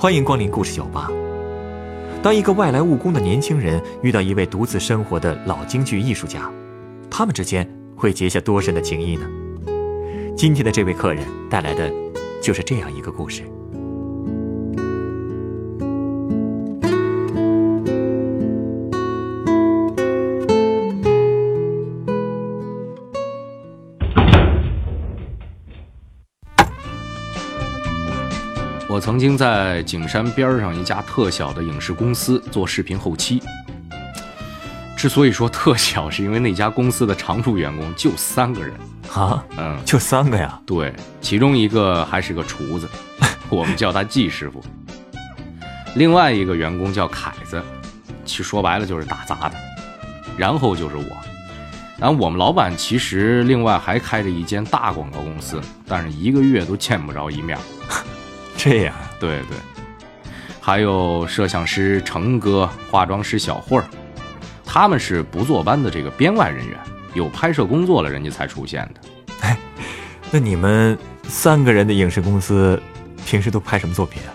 欢迎光临故事酒吧。当一个外来务工的年轻人遇到一位独自生活的老京剧艺术家，他们之间会结下多深的情谊呢？今天的这位客人带来的，就是这样一个故事。我曾经在景山边上一家特小的影视公司做视频后期。之所以说特小，是因为那家公司的常驻员工就三个人啊，嗯，就三个呀？对，其中一个还是个厨子，我们叫他季师傅。另外一个员工叫凯子，其实说白了就是打杂的。然后就是我，然后我们老板其实另外还开着一间大广告公司，但是一个月都见不着一面。这样，对对，还有摄像师成哥、化妆师小慧儿，他们是不坐班的这个编外人员，有拍摄工作了人家才出现的。哎，那你们三个人的影视公司平时都拍什么作品啊？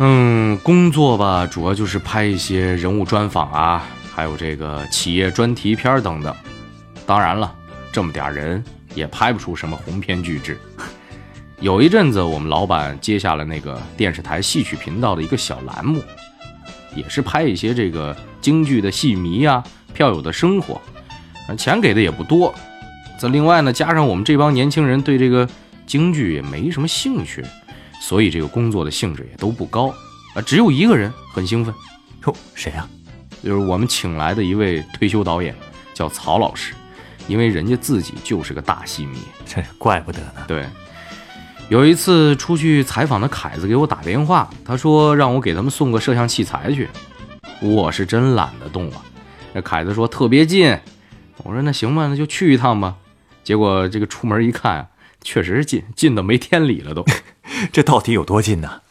嗯，工作吧，主要就是拍一些人物专访啊，还有这个企业专题片等等。当然了，这么点人也拍不出什么鸿篇巨制。有一阵子，我们老板接下了那个电视台戏曲频道的一个小栏目，也是拍一些这个京剧的戏迷啊、票友的生活，钱给的也不多。再另外呢，加上我们这帮年轻人对这个京剧也没什么兴趣，所以这个工作的性质也都不高啊。只有一个人很兴奋，哟，谁呀？就是我们请来的一位退休导演，叫曹老师，因为人家自己就是个大戏迷，这怪不得呢。对。有一次出去采访的凯子给我打电话，他说让我给他们送个摄像器材去。我是真懒得动啊。那凯子说特别近，我说那行吧，那就去一趟吧。结果这个出门一看，确实是近，近的没天理了都。这到底有多近呢？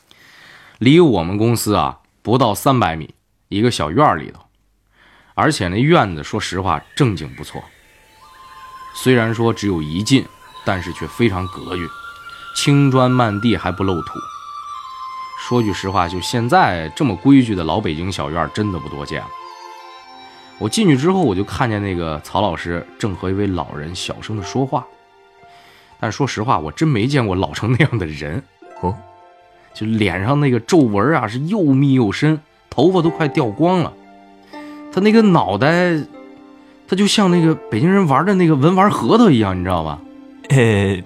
离我们公司啊不到三百米，一个小院里头。而且那院子说实话正经不错，虽然说只有一进，但是却非常格局。青砖漫地还不露土。说句实话，就现在这么规矩的老北京小院，真的不多见了。我进去之后，我就看见那个曹老师正和一位老人小声的说话。但说实话，我真没见过老成那样的人哦，就脸上那个皱纹啊是又密又深，头发都快掉光了。他那个脑袋，他就像那个北京人玩的那个文玩核桃一样，你知道吧？呃。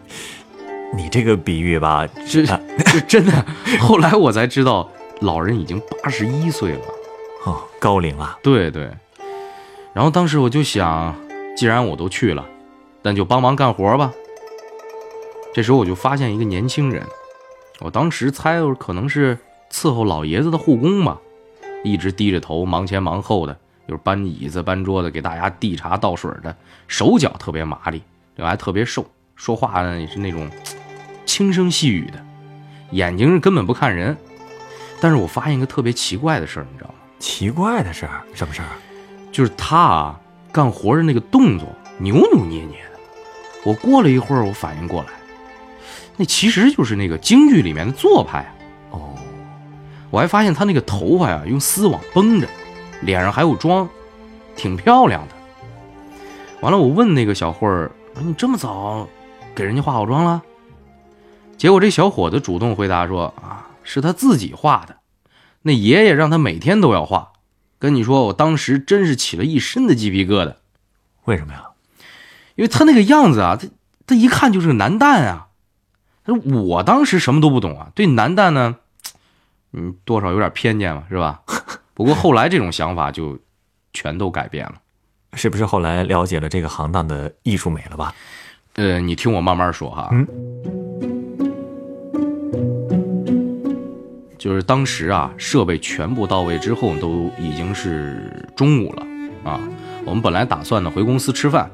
你这个比喻吧，是 是真的。后来我才知道，老人已经八十一岁了，哦，高龄了。对对。然后当时我就想，既然我都去了，那就帮忙干活吧。这时候我就发现一个年轻人，我当时猜可能是伺候老爷子的护工吧，一直低着头，忙前忙后的，就是搬椅子、搬桌子，给大家递茶倒水的，手脚特别麻利，另外还特别瘦，说话呢也是那种。轻声细语的，眼睛是根本不看人。但是我发现一个特别奇怪的事儿，你知道吗？奇怪的事儿？什么事儿？就是他啊，干活的那个动作扭扭捏捏的。我过了一会儿，我反应过来，那其实就是那个京剧里面的做派。哦，我还发现他那个头发呀，用丝网绷着，脸上还有妆，挺漂亮的。完了，我问那个小慧儿：“你这么早给人家化好妆了？”结果这小伙子主动回答说：“啊，是他自己画的，那爷爷让他每天都要画。跟你说，我当时真是起了一身的鸡皮疙瘩。为什么呀？因为他那个样子啊，他他一看就是个男旦啊。他说我当时什么都不懂啊，对男旦呢，嗯，多少有点偏见嘛，是吧？不过后来这种想法就全都改变了。是不是后来了解了这个行当的艺术美了吧？呃，你听我慢慢说哈。嗯。”就是当时啊，设备全部到位之后，都已经是中午了啊。我们本来打算呢回公司吃饭，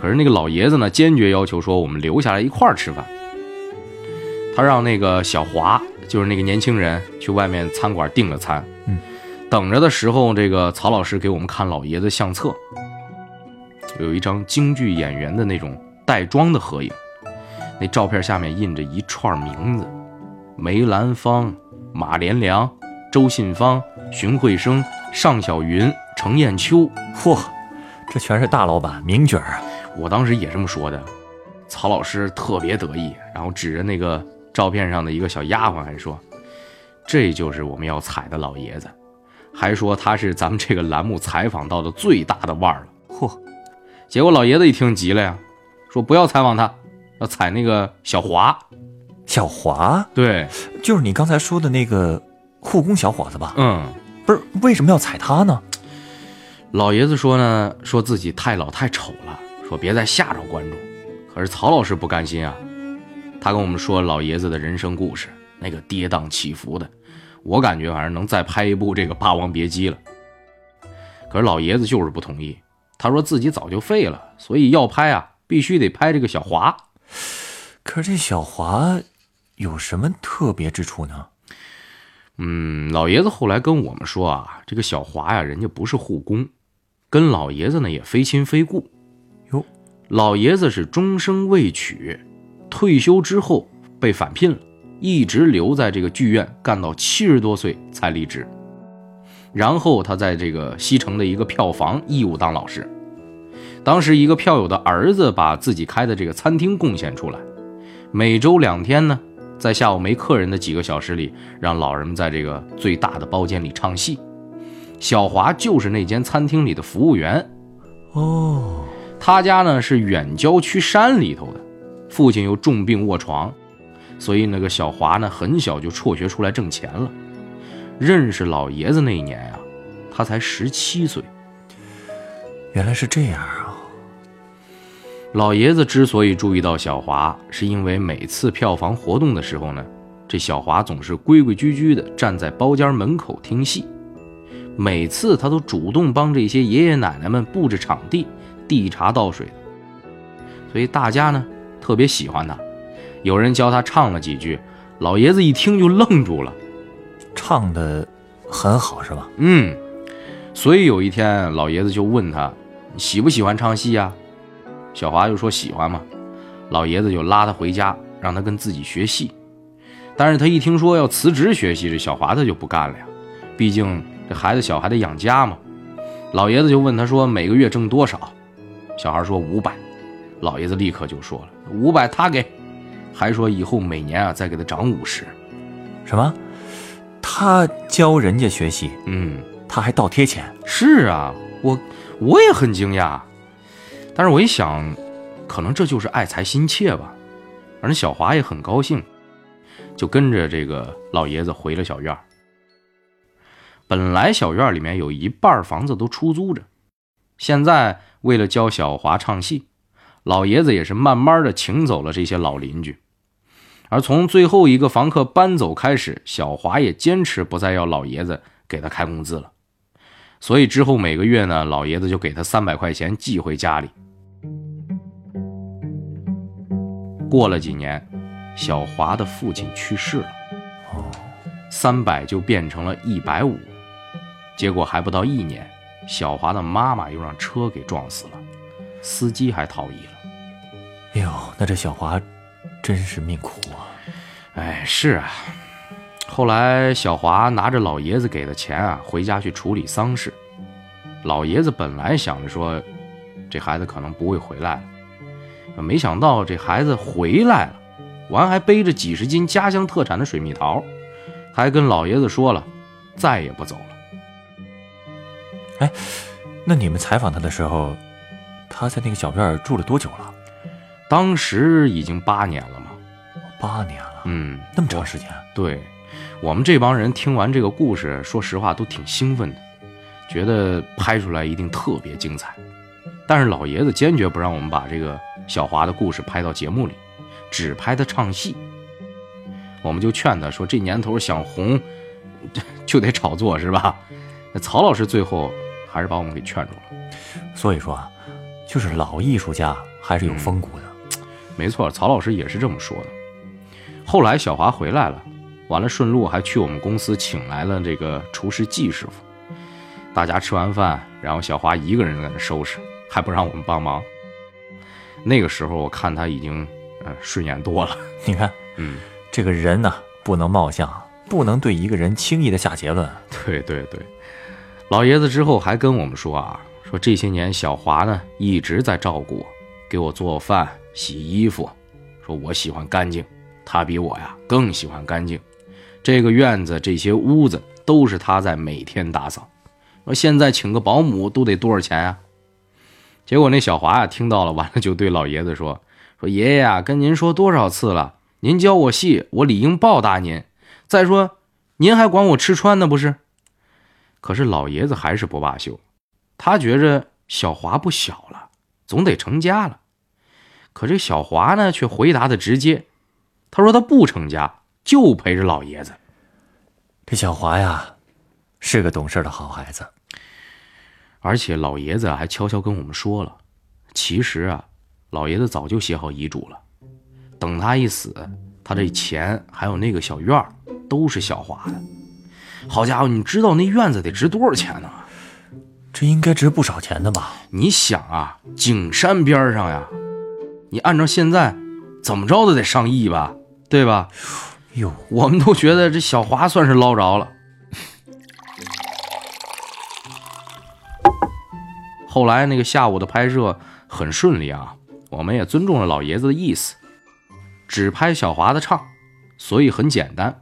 可是那个老爷子呢坚决要求说我们留下来一块儿吃饭。他让那个小华，就是那个年轻人，去外面餐馆订了餐。嗯，等着的时候，这个曹老师给我们看老爷子相册，有一张京剧演员的那种带妆的合影，那照片下面印着一串名字：梅兰芳。马连良、周信芳、荀慧生、尚小云、程砚秋。嚯，这全是大老板名角儿啊！我当时也这么说的。曹老师特别得意，然后指着那个照片上的一个小丫鬟，还说：“这就是我们要采的老爷子。”还说他是咱们这个栏目采访到的最大的腕儿了。嚯！结果老爷子一听急了呀，说：“不要采访他，要采那个小华。”小华，对，就是你刚才说的那个护工小伙子吧？嗯，不是，为什么要踩他呢？老爷子说呢，说自己太老太丑了，说别再吓着观众。可是曹老师不甘心啊，他跟我们说老爷子的人生故事，那个跌宕起伏的，我感觉反正能再拍一部这个《霸王别姬》了。可是老爷子就是不同意，他说自己早就废了，所以要拍啊，必须得拍这个小华。可是这小华。有什么特别之处呢？嗯，老爷子后来跟我们说啊，这个小华呀，人家不是护工，跟老爷子呢也非亲非故。哟，老爷子是终生未娶，退休之后被返聘了，一直留在这个剧院干到七十多岁才离职。然后他在这个西城的一个票房义务当老师。当时一个票友的儿子把自己开的这个餐厅贡献出来，每周两天呢。在下午没客人的几个小时里，让老人们在这个最大的包间里唱戏。小华就是那间餐厅里的服务员。哦，他家呢是远郊区山里头的，父亲又重病卧床，所以那个小华呢很小就辍学出来挣钱了。认识老爷子那一年呀，他才十七岁。原来是这样啊。老爷子之所以注意到小华，是因为每次票房活动的时候呢，这小华总是规规矩矩的站在包间门口听戏，每次他都主动帮这些爷爷奶奶们布置场地、递茶倒水，所以大家呢特别喜欢他。有人教他唱了几句，老爷子一听就愣住了，唱的很好是吧？嗯，所以有一天老爷子就问他：“喜不喜欢唱戏呀？”小华又说喜欢嘛，老爷子就拉他回家，让他跟自己学戏。但是他一听说要辞职学戏，这小华他就不干了呀。毕竟这孩子小还得养家嘛。老爷子就问他说每个月挣多少？小孩说五百。老爷子立刻就说了五百他给，还说以后每年啊再给他涨五十。什么？他教人家学习？嗯，他还倒贴钱？是啊，我我也很惊讶。但是我一想，可能这就是爱才心切吧。反正小华也很高兴，就跟着这个老爷子回了小院。本来小院里面有一半房子都出租着，现在为了教小华唱戏，老爷子也是慢慢的请走了这些老邻居。而从最后一个房客搬走开始，小华也坚持不再要老爷子给他开工资了。所以之后每个月呢，老爷子就给他三百块钱寄回家里。过了几年，小华的父亲去世了，哦，三百就变成了一百五，结果还不到一年，小华的妈妈又让车给撞死了，司机还逃逸了。哎呦，那这小华真是命苦啊！哎，是啊。后来小华拿着老爷子给的钱啊，回家去处理丧事。老爷子本来想着说，这孩子可能不会回来了。没想到这孩子回来了，完还背着几十斤家乡特产的水蜜桃，还跟老爷子说了，再也不走了。哎，那你们采访他的时候，他在那个小院住了多久了？当时已经八年了嘛。八年了，嗯，那么长时间。对，我们这帮人听完这个故事，说实话都挺兴奋的，觉得拍出来一定特别精彩。但是老爷子坚决不让我们把这个小华的故事拍到节目里，只拍他唱戏。我们就劝他说：“这年头想红，就得炒作，是吧？”那曹老师最后还是把我们给劝住了。所以说啊，就是老艺术家还是有风骨的。没错，曹老师也是这么说的。后来小华回来了，完了顺路还去我们公司请来了这个厨师季师傅。大家吃完饭，然后小华一个人在那收拾。还不让我们帮忙。那个时候我看他已经，呃，顺眼多了。你看，嗯，这个人呢不能貌相，不能对一个人轻易的下结论。对对对，老爷子之后还跟我们说啊，说这些年小华呢一直在照顾我，给我做饭、洗衣服，说我喜欢干净，他比我呀更喜欢干净。这个院子这些屋子都是他在每天打扫。说现在请个保姆都得多少钱啊？结果那小华呀听到了，完了就对老爷子说：“说爷爷啊，跟您说多少次了，您教我戏，我理应报答您。再说，您还管我吃穿呢，不是？”可是老爷子还是不罢休，他觉着小华不小了，总得成家了。可这小华呢，却回答的直接，他说他不成家，就陪着老爷子。这小华呀，是个懂事的好孩子。而且老爷子还悄悄跟我们说了，其实啊，老爷子早就写好遗嘱了，等他一死，他这钱还有那个小院都是小华的。好家伙，你知道那院子得值多少钱呢？这应该值不少钱的吧？你想啊，景山边上呀，你按照现在，怎么着都得上亿吧，对吧？哟，我们都觉得这小华算是捞着了。后来那个下午的拍摄很顺利啊，我们也尊重了老爷子的意思，只拍小华的唱，所以很简单。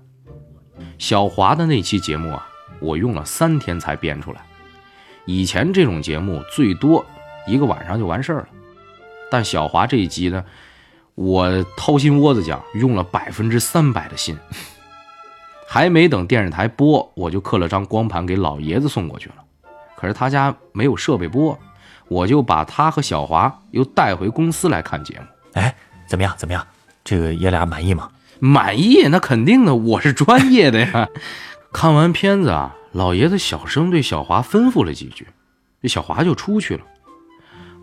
小华的那期节目啊，我用了三天才编出来。以前这种节目最多一个晚上就完事儿了，但小华这一集呢，我掏心窝子讲，用了百分之三百的心。还没等电视台播，我就刻了张光盘给老爷子送过去了。可是他家没有设备播，我就把他和小华又带回公司来看节目。哎，怎么样？怎么样？这个爷俩满意吗？满意，那肯定的，我是专业的呀。看完片子啊，老爷子小声对小华吩咐了几句，这小华就出去了。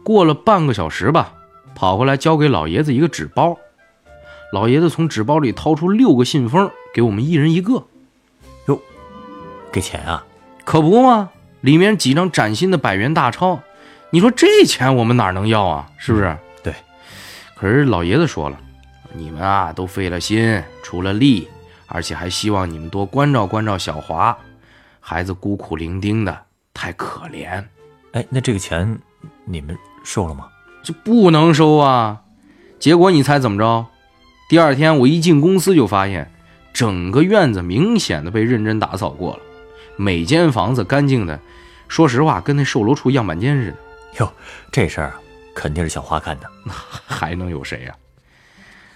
过了半个小时吧，跑回来交给老爷子一个纸包。老爷子从纸包里掏出六个信封，给我们一人一个。哟，给钱啊？可不嘛。里面几张崭新的百元大钞，你说这钱我们哪能要啊？是不是？对。可是老爷子说了，你们啊都费了心，出了力，而且还希望你们多关照关照小华，孩子孤苦伶仃的，太可怜。哎，那这个钱你们收了吗？这不能收啊！结果你猜怎么着？第二天我一进公司就发现，整个院子明显的被认真打扫过了，每间房子干净的。说实话，跟那售楼处样板间似的。哟，这事儿肯定是小华干的，还能有谁呀？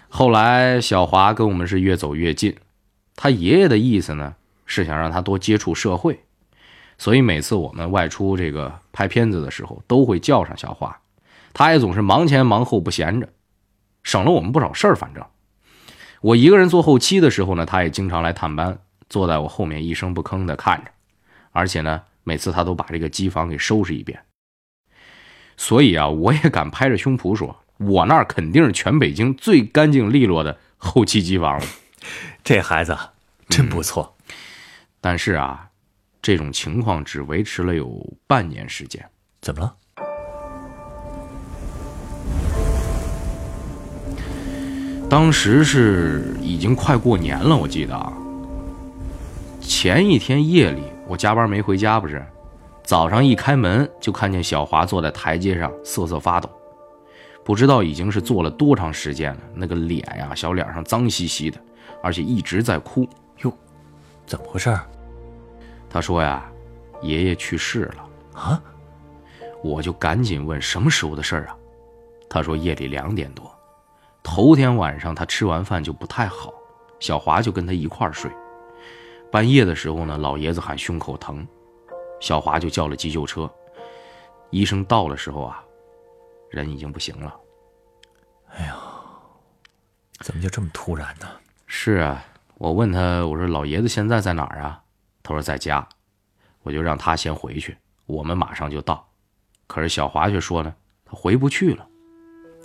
后来小华跟我们是越走越近，他爷爷的意思呢是想让他多接触社会，所以每次我们外出这个拍片子的时候，都会叫上小华，他也总是忙前忙后不闲着，省了我们不少事儿。反正我一个人做后期的时候呢，他也经常来探班，坐在我后面一声不吭的看着，而且呢。每次他都把这个机房给收拾一遍，所以啊，我也敢拍着胸脯说，我那儿肯定是全北京最干净利落的后期机房了。这孩子真不错，但是啊，这种情况只维持了有半年时间。怎么了？当时是已经快过年了，我记得啊，前一天夜里。我加班没回家，不是，早上一开门就看见小华坐在台阶上瑟瑟发抖，不知道已经是坐了多长时间了。那个脸呀，小脸上脏兮兮的，而且一直在哭。哟，怎么回事？他说呀，爷爷去世了啊！我就赶紧问什么时候的事儿啊？他说夜里两点多，头天晚上他吃完饭就不太好，小华就跟他一块儿睡。半夜的时候呢，老爷子喊胸口疼，小华就叫了急救车。医生到的时候啊，人已经不行了。哎呀，怎么就这么突然呢？是啊，我问他，我说老爷子现在在哪儿啊？他说在家。我就让他先回去，我们马上就到。可是小华却说呢，他回不去了。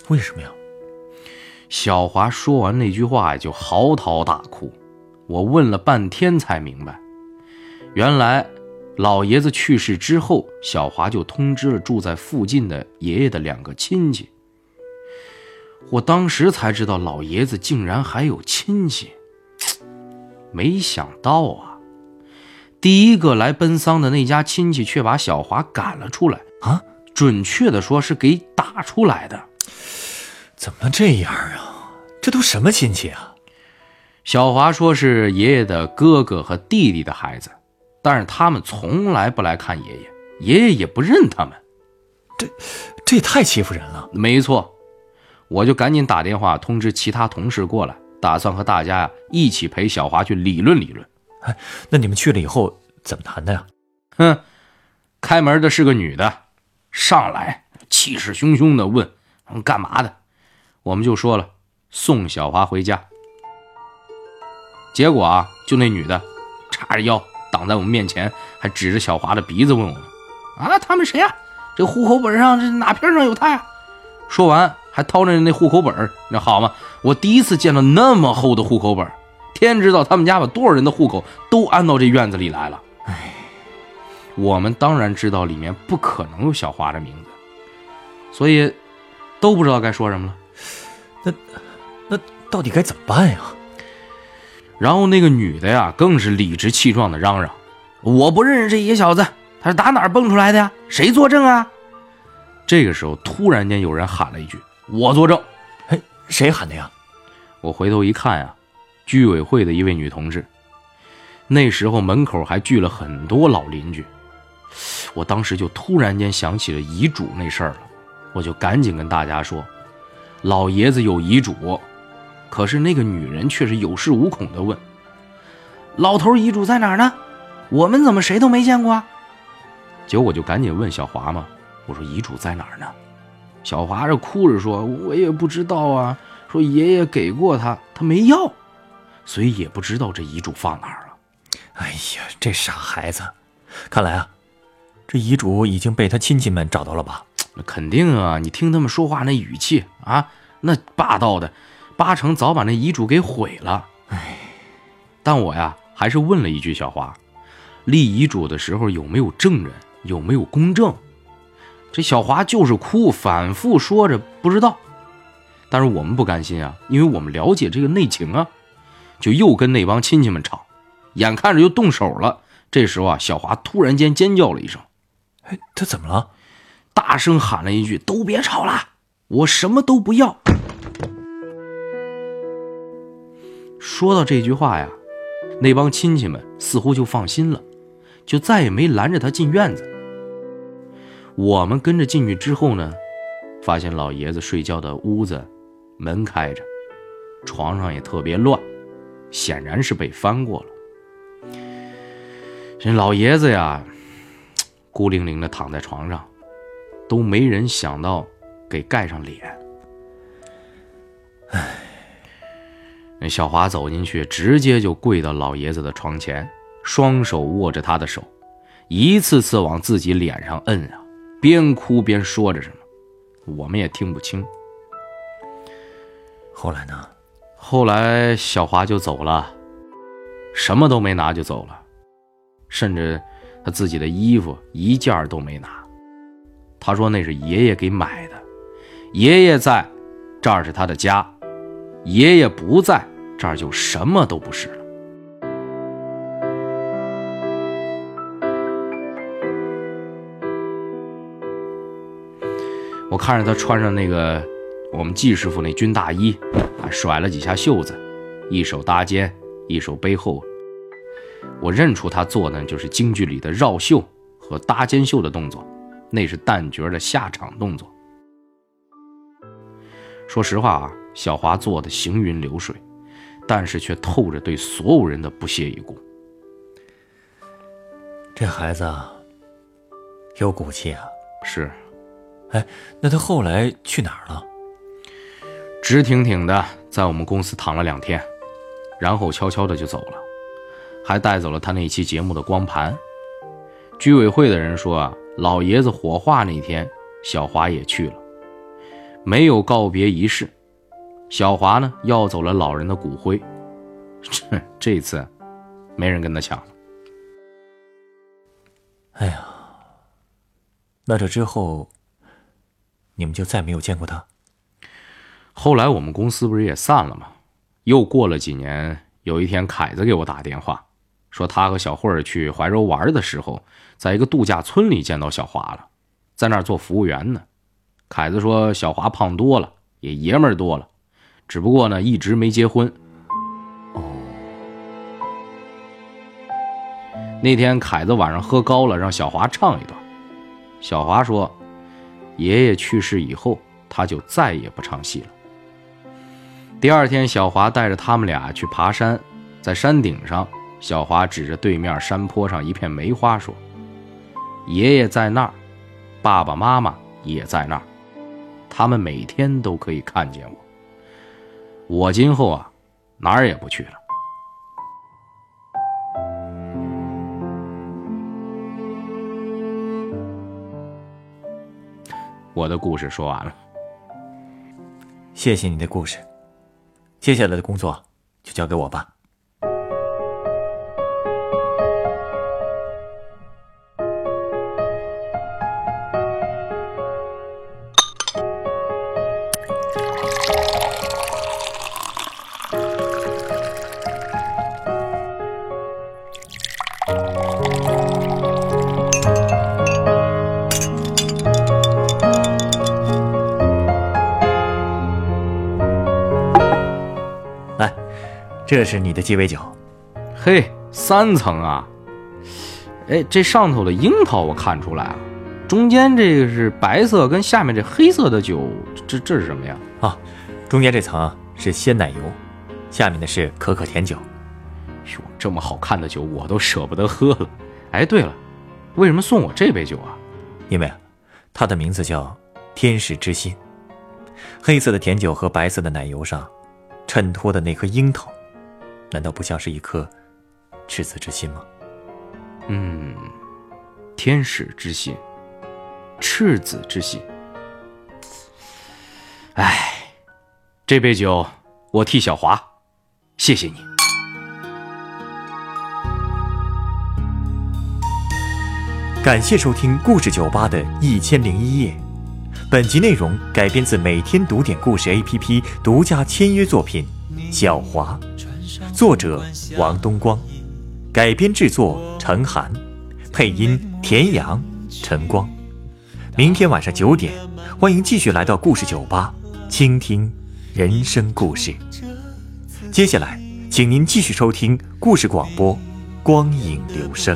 为什么呀？小华说完那句话就嚎啕大哭。我问了半天才明白，原来老爷子去世之后，小华就通知了住在附近的爷爷的两个亲戚。我当时才知道老爷子竟然还有亲戚，没想到啊，第一个来奔丧的那家亲戚却把小华赶了出来啊！准确的说是给打出来的。怎么这样啊？这都什么亲戚啊？小华说是爷爷的哥哥和弟弟的孩子，但是他们从来不来看爷爷，爷爷也不认他们。这，这也太欺负人了。没错，我就赶紧打电话通知其他同事过来，打算和大家呀一起陪小华去理论理论。哎，那你们去了以后怎么谈的呀？哼，开门的是个女的，上来气势汹汹的问：“干嘛的？”我们就说了送小华回家。结果啊，就那女的叉着腰挡在我们面前，还指着小华的鼻子问我们：“啊，他们谁呀？”这户口本上这哪片上有他呀？说完还掏着那户口本那好嘛，我第一次见到那么厚的户口本天知道他们家把多少人的户口都安到这院子里来了。哎，我们当然知道里面不可能有小华的名字，所以都不知道该说什么了。那那到底该怎么办呀？然后那个女的呀，更是理直气壮的嚷嚷：“我不认识这野小子。”他是打哪儿蹦出来的呀？谁作证啊？这个时候，突然间有人喊了一句：“我作证。”嘿，谁喊的呀？我回头一看呀，居委会的一位女同志。那时候门口还聚了很多老邻居。我当时就突然间想起了遗嘱那事儿了，我就赶紧跟大家说：“老爷子有遗嘱。”可是那个女人却是有恃无恐地问：“老头遗嘱在哪儿呢？我们怎么谁都没见过啊？”结果我就赶紧问小华嘛，我说遗嘱在哪儿呢？小华这哭着说：“我也不知道啊，说爷爷给过他，他没要，所以也不知道这遗嘱放哪儿了。”哎呀，这傻孩子，看来啊，这遗嘱已经被他亲戚们找到了吧？那肯定啊，你听他们说话那语气啊，那霸道的，八成早把那遗嘱给毁了。哎，但我呀，还是问了一句小华，立遗嘱的时候有没有证人？有没有公证？这小华就是哭，反复说着不知道。但是我们不甘心啊，因为我们了解这个内情啊，就又跟那帮亲戚们吵，眼看着就动手了。这时候啊，小华突然间尖叫了一声：“哎，他怎么了？”大声喊了一句：“都别吵了，我什么都不要。”说到这句话呀，那帮亲戚们似乎就放心了，就再也没拦着他进院子。我们跟着进去之后呢，发现老爷子睡觉的屋子门开着，床上也特别乱，显然是被翻过了。这老爷子呀，孤零零的躺在床上，都没人想到给盖上脸。唉，小华走进去，直接就跪到老爷子的床前，双手握着他的手，一次次往自己脸上摁啊。边哭边说着什么，我们也听不清。后来呢？后来小华就走了，什么都没拿就走了，甚至他自己的衣服一件都没拿。他说那是爷爷给买的，爷爷在，这儿是他的家；爷爷不在，这儿就什么都不是了。我看着他穿上那个我们季师傅那军大衣，还甩了几下袖子，一手搭肩，一手背后。我认出他做的就是京剧里的绕袖和搭肩袖的动作，那是旦角的下场动作。说实话啊，小华做的行云流水，但是却透着对所有人的不屑一顾。这孩子有骨气啊！是。哎，那他后来去哪儿了？直挺挺的在我们公司躺了两天，然后悄悄的就走了，还带走了他那期节目的光盘。居委会的人说啊，老爷子火化那天，小华也去了，没有告别仪式。小华呢，要走了老人的骨灰，这这次没人跟他抢了。哎呀，那这之后。你们就再没有见过他。后来我们公司不是也散了吗？又过了几年，有一天凯子给我打电话，说他和小慧儿去怀柔玩的时候，在一个度假村里见到小华了，在那儿做服务员呢。凯子说小华胖多了，也爷们儿多了，只不过呢一直没结婚。哦，那天凯子晚上喝高了，让小华唱一段。小华说，爷爷去世以后，他就再也不唱戏了。第二天，小华带着他们俩去爬山，在山顶上，小华指着对面山坡上一片梅花说：“爷爷在那儿，爸爸妈妈也在那儿，他们每天都可以看见我。我今后啊，哪儿也不去了。”我的故事说完了，谢谢你的故事。接下来的工作就交给我吧。这是你的鸡尾酒，嘿，三层啊！哎，这上头的樱桃我看出来了，中间这个是白色，跟下面这黑色的酒，这这是什么呀？啊，中间这层是鲜奶油，下面的是可可甜酒。哟，这么好看的酒我都舍不得喝了。哎，对了，为什么送我这杯酒啊？因为它的名字叫天使之心。黑色的甜酒和白色的奶油上衬托的那颗樱桃。难道不像是一颗赤子之心吗？嗯，天使之心，赤子之心。哎，这杯酒我替小华，谢谢你。感谢收听故事酒吧的一千零一夜。本集内容改编自每天读点故事 APP 独家签约作品《小华》。作者王东光，改编制作陈寒，配音田阳、陈光。明天晚上九点，欢迎继续来到故事酒吧，倾听人生故事。接下来，请您继续收听故事广播《光影留声》。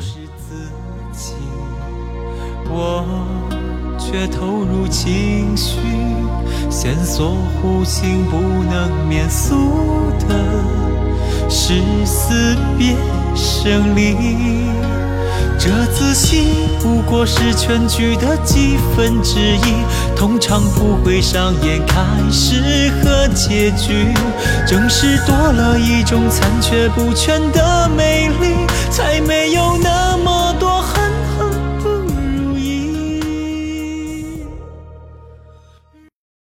我却投入情绪，线索弧形不能免俗的。是死别生离，这自信不过是全剧的几分之一，通常不会上演开始和结局，正是多了一种残缺不全的美丽。才没有那